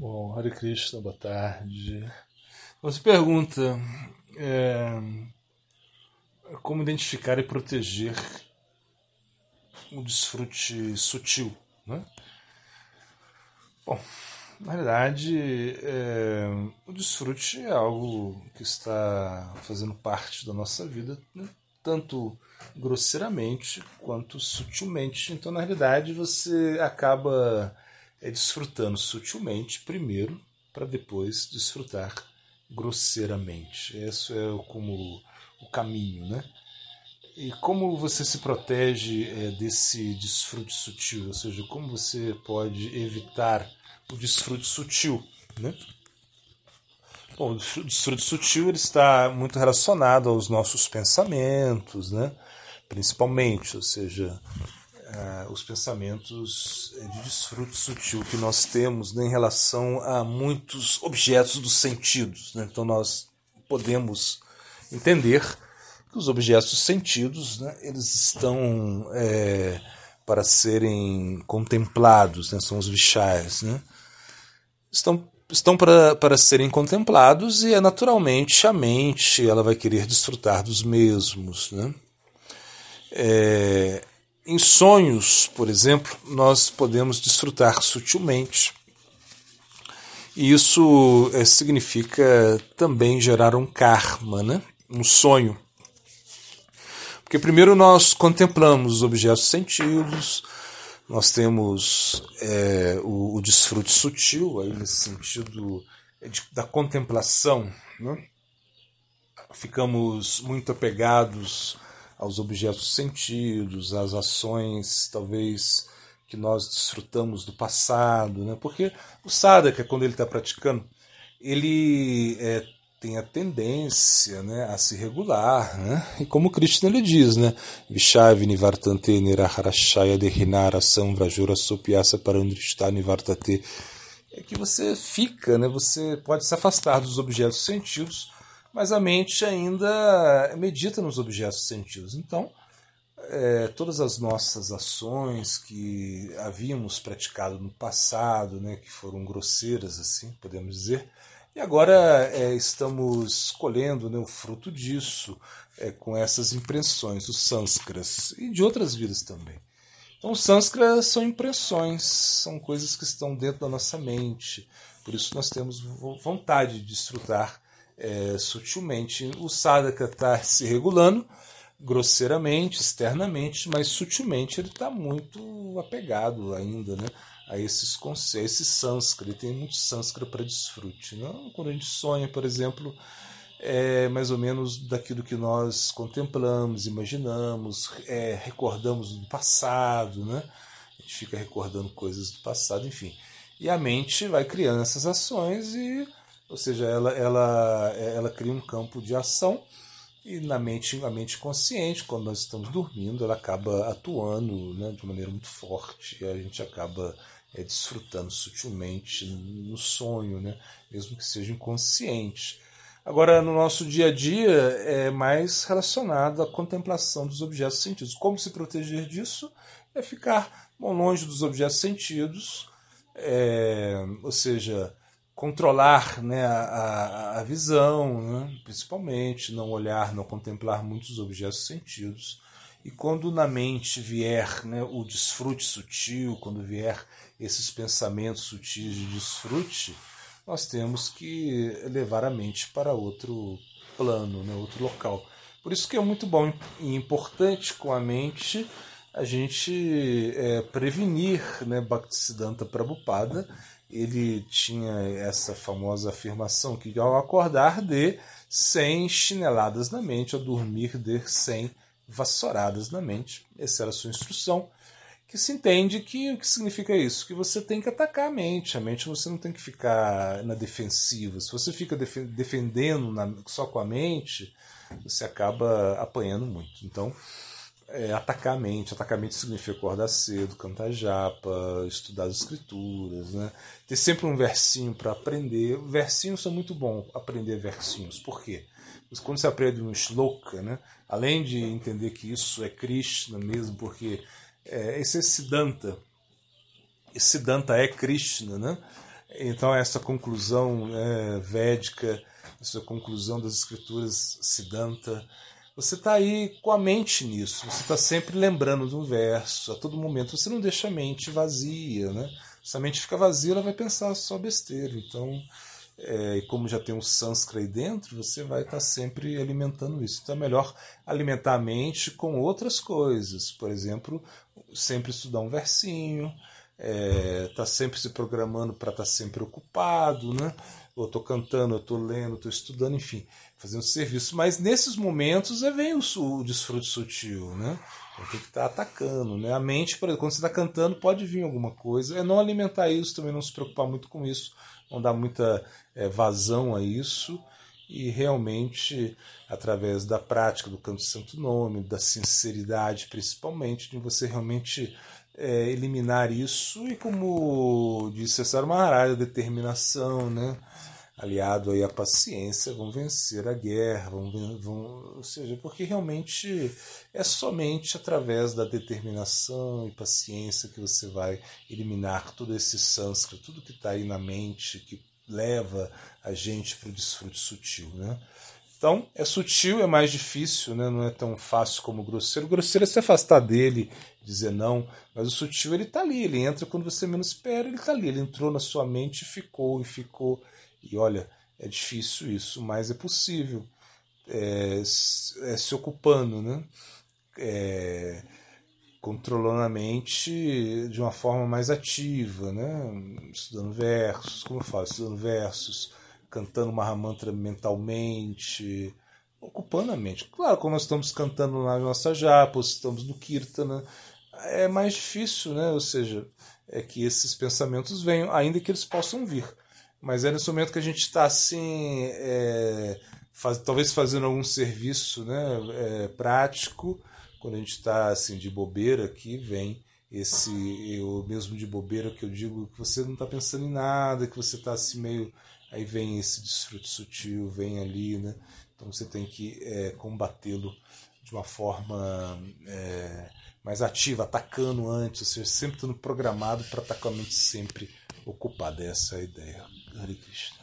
Bom, Hare Krishna, boa tarde. Você pergunta é, como identificar e proteger o desfrute sutil, né? Bom, na verdade, é, o desfrute é algo que está fazendo parte da nossa vida, né? tanto grosseiramente quanto sutilmente. Então, na realidade, você acaba é, desfrutando sutilmente primeiro, para depois desfrutar grosseiramente. Esse é como o caminho, né? E como você se protege é, desse desfrute sutil? Ou seja, como você pode evitar o desfrute sutil, né? Bom, o desfrute sutil ele está muito relacionado aos nossos pensamentos, né? principalmente, ou seja, uh, os pensamentos de desfrute sutil que nós temos né, em relação a muitos objetos dos sentidos. Né? Então nós podemos entender que os objetos sentidos né, eles estão é, para serem contemplados, né? são os vishayas, né? estão estão para, para serem contemplados e é naturalmente a mente ela vai querer desfrutar dos mesmos, né? É, em sonhos, por exemplo, nós podemos desfrutar sutilmente. E isso é, significa também gerar um karma, né? um sonho. Porque primeiro nós contemplamos os objetos sentidos, nós temos é, o, o, desfrute sutil, aí nesse sentido de, da contemplação. Né? Ficamos muito apegados aos objetos sentidos, às ações, talvez, que nós desfrutamos do passado. Né? Porque o sadhaka, quando ele está praticando, ele é, tem a tendência né, a se regular. Né? E como Krishna ele diz, né? Vishavi nivartante niraharashaya dehinara samvrajura sopiasa parandrishta nivartate. É que você fica, né? você pode se afastar dos objetos sentidos, mas a mente ainda medita nos objetos sentidos. Então, é, todas as nossas ações que havíamos praticado no passado, né, que foram grosseiras, assim, podemos dizer, e agora é, estamos colhendo né, o fruto disso é, com essas impressões, os sânskras, e de outras vidas também. Então, os são impressões, são coisas que estão dentro da nossa mente, por isso nós temos vontade de desfrutar é, sutilmente. O sadhaka está se regulando grosseiramente, externamente, mas sutilmente ele está muito apegado ainda, né? a esses conceitos, esse sânscrito, tem muito sânscrito para desfrute. Não? Quando a gente sonha, por exemplo, é mais ou menos daquilo que nós contemplamos, imaginamos, é, recordamos do passado, né? a gente fica recordando coisas do passado, enfim. E a mente vai criando essas ações e, ou seja, ela, ela, ela cria um campo de ação e na mente, a mente consciente, quando nós estamos dormindo, ela acaba atuando né, de maneira muito forte a gente acaba é, desfrutando sutilmente no sonho, né? mesmo que seja inconsciente. Agora, no nosso dia a dia, é mais relacionado à contemplação dos objetos sentidos. Como se proteger disso? É ficar bom, longe dos objetos sentidos, é, ou seja, controlar né, a, a visão, né, principalmente, não olhar, não contemplar muitos objetos sentidos. E quando na mente vier né, o desfrute sutil, quando vier esses pensamentos sutis de desfrute, nós temos que levar a mente para outro plano, né, outro local. Por isso que é muito bom e importante com a mente a gente é, prevenir né, Bhaktisiddhanta Prabhupada. Ele tinha essa famosa afirmação que ao acordar dê 100 chineladas na mente, ao dormir dê 100 vassouradas na mente. Essa era a sua instrução que se entende que o que significa isso? Que você tem que atacar a mente. A mente você não tem que ficar na defensiva. Se você fica defendendo na, só com a mente, você acaba apanhando muito. Então, é, atacar a mente. Atacar a mente significa acordar cedo, cantar japa, estudar as escrituras, né? ter sempre um versinho para aprender. Versinhos são muito bom aprender versinhos. Por quê? Quando você aprende um shloka, né? além de entender que isso é Krishna mesmo, porque é, esse é Siddhanta. Siddhanta é Krishna, né? Então, essa conclusão é, védica, essa conclusão das escrituras Siddhanta, você está aí com a mente nisso, você está sempre lembrando de um verso, a todo momento. Você não deixa a mente vazia, né? Se a mente fica vazia, ela vai pensar só besteira. Então, é, e como já tem um sânscrito aí dentro, você vai estar tá sempre alimentando isso. Então é melhor alimentar a mente com outras coisas. Por exemplo, sempre estudar um versinho, é, tá sempre se programando para estar tá sempre ocupado, né? Ou estou cantando, eu estou lendo, estou estudando, enfim, fazendo serviço. Mas nesses momentos é vem o, o desfrute sutil, né? Tem que estar tá atacando, né? A mente, exemplo, quando você está cantando, pode vir alguma coisa. É não alimentar isso, também não se preocupar muito com isso, não dar muita é, vazão a isso e realmente através da prática do canto de santo nome, da sinceridade principalmente, de você realmente é, eliminar isso e como disse César Maharaj, a determinação, né? aliado aí à paciência, vão vencer a guerra, vão, vão, ou seja, porque realmente é somente através da determinação e paciência que você vai eliminar todo esse sânscrito, tudo que está aí na mente, que leva a gente para o desfrute sutil. Né? Então, é sutil, é mais difícil, né? não é tão fácil como o grosseiro. O grosseiro é se afastar dele, dizer não, mas o sutil ele está ali, ele entra quando você menos espera, ele está ali, ele entrou na sua mente e ficou, e ficou. E olha, é difícil isso, mas é possível. É, é se ocupando, né? É, controlando a mente de uma forma mais ativa, né? estudando versos, como eu falo, estudando versos, cantando Mahamantra mentalmente, ocupando a mente. Claro, como nós estamos cantando na nossa japa, estamos no Kirtana, é mais difícil, né? ou seja, é que esses pensamentos venham, ainda que eles possam vir. Mas é nesse momento que a gente está assim, é, faz, talvez fazendo algum serviço né, é, prático, quando a gente está assim de bobeira aqui, vem esse eu mesmo de bobeira que eu digo que você não está pensando em nada, que você está assim meio aí vem esse desfrute sutil, vem ali, né? Então você tem que é, combatê-lo de uma forma é, mais ativa, atacando antes, ou seja, sempre estando programado para atacar a mente sempre ocupada. Essa é a ideia. Hare Krishna.